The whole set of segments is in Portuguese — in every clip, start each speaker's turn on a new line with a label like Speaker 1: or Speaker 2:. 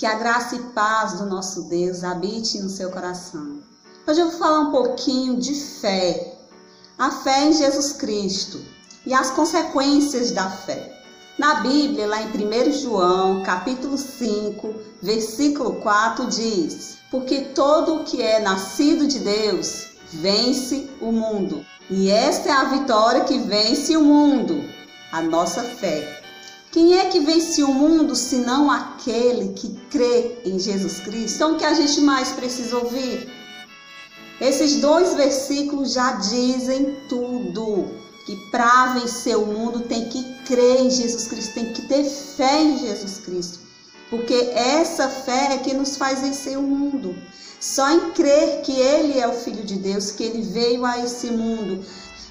Speaker 1: Que a graça e paz do nosso Deus habite no seu coração. Hoje eu vou falar um pouquinho de fé. A fé em Jesus Cristo e as consequências da fé. Na Bíblia, lá em 1 João, capítulo 5, versículo 4, diz: Porque todo o que é nascido de Deus vence o mundo. E esta é a vitória que vence o mundo, a nossa fé. Quem é que vence o mundo senão aquele que crê em Jesus Cristo? Então, o que a gente mais precisa ouvir? Esses dois versículos já dizem tudo. Que para vencer o mundo tem que crer em Jesus Cristo, tem que ter fé em Jesus Cristo. Porque essa fé é que nos faz vencer o mundo. Só em crer que Ele é o Filho de Deus, que Ele veio a esse mundo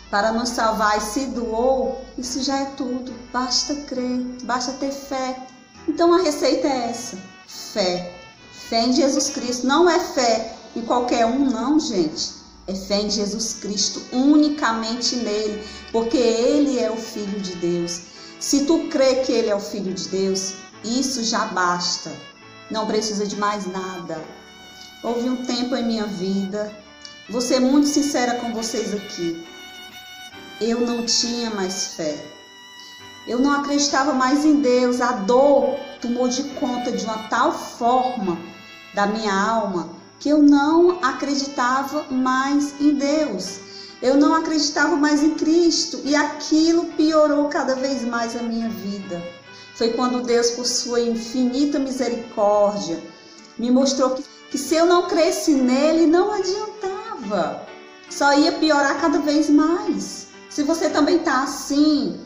Speaker 1: para nos salvar e se doou, isso já é tudo. Basta crer, basta ter fé. Então a receita é essa: fé. Fé em Jesus Cristo. Não é fé em qualquer um, não, gente. É fé em Jesus Cristo, unicamente nele, porque ele é o Filho de Deus. Se tu crê que ele é o Filho de Deus, isso já basta. Não precisa de mais nada. Houve um tempo em minha vida, vou ser muito sincera com vocês aqui eu não tinha mais fé. Eu não acreditava mais em Deus. A dor tomou de conta de uma tal forma da minha alma que eu não acreditava mais em Deus. Eu não acreditava mais em Cristo e aquilo piorou cada vez mais a minha vida. Foi quando Deus, por sua infinita misericórdia, me mostrou que, que se eu não cresce nele, não adiantava. Só ia piorar cada vez mais. Se você também está assim,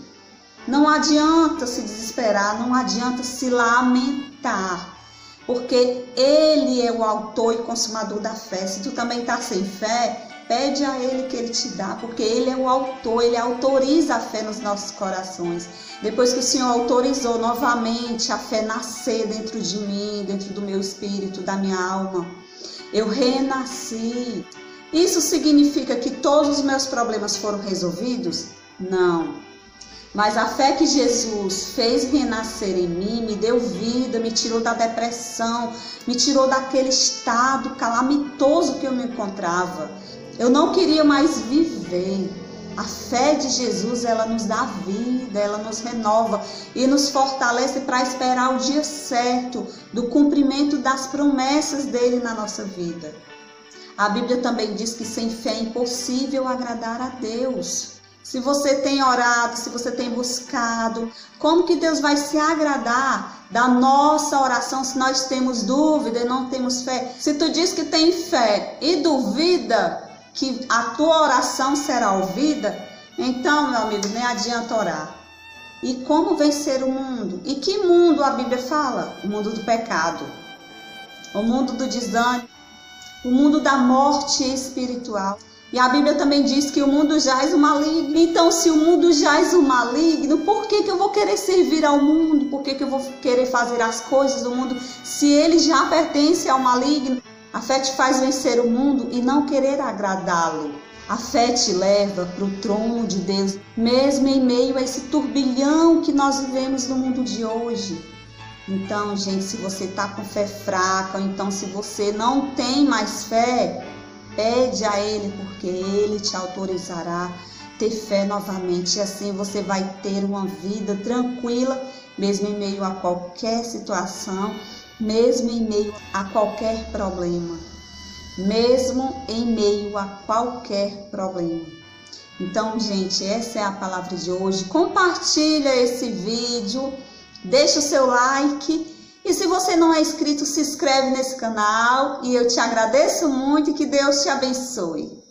Speaker 1: não adianta se desesperar, não adianta se lamentar, porque Ele é o autor e consumador da fé. Se tu também está sem fé, pede a Ele que Ele te dá, porque Ele é o autor, Ele autoriza a fé nos nossos corações. Depois que o Senhor autorizou novamente a fé nascer dentro de mim, dentro do meu espírito, da minha alma, eu renasci. Isso significa que todos os meus problemas foram resolvidos? Não. Mas a fé que Jesus fez renascer em mim me deu vida, me tirou da depressão, me tirou daquele estado calamitoso que eu me encontrava. Eu não queria mais viver. A fé de Jesus, ela nos dá vida, ela nos renova e nos fortalece para esperar o dia certo do cumprimento das promessas dele na nossa vida. A Bíblia também diz que sem fé é impossível agradar a Deus. Se você tem orado, se você tem buscado, como que Deus vai se agradar da nossa oração se nós temos dúvida e não temos fé? Se tu diz que tem fé e duvida que a tua oração será ouvida, então, meu amigo, nem adianta orar. E como vencer o mundo? E que mundo a Bíblia fala? O mundo do pecado, o mundo do desânimo, o mundo da morte espiritual. E a Bíblia também diz que o mundo jaz o maligno. Então, se o mundo jaz o maligno, por que, que eu vou querer servir ao mundo? Por que, que eu vou querer fazer as coisas do mundo se ele já pertence ao maligno? A fé te faz vencer o mundo e não querer agradá-lo. A fé te leva para o trono de Deus, mesmo em meio a esse turbilhão que nós vivemos no mundo de hoje. Então, gente, se você está com fé fraca, ou então se você não tem mais fé, pede a Ele, porque Ele te autorizará ter fé novamente. E assim você vai ter uma vida tranquila, mesmo em meio a qualquer situação, mesmo em meio a qualquer problema. Mesmo em meio a qualquer problema. Então, gente, essa é a palavra de hoje. Compartilha esse vídeo deixa o seu like. E se você não é inscrito, se inscreve nesse canal. E eu te agradeço muito. E que Deus te abençoe.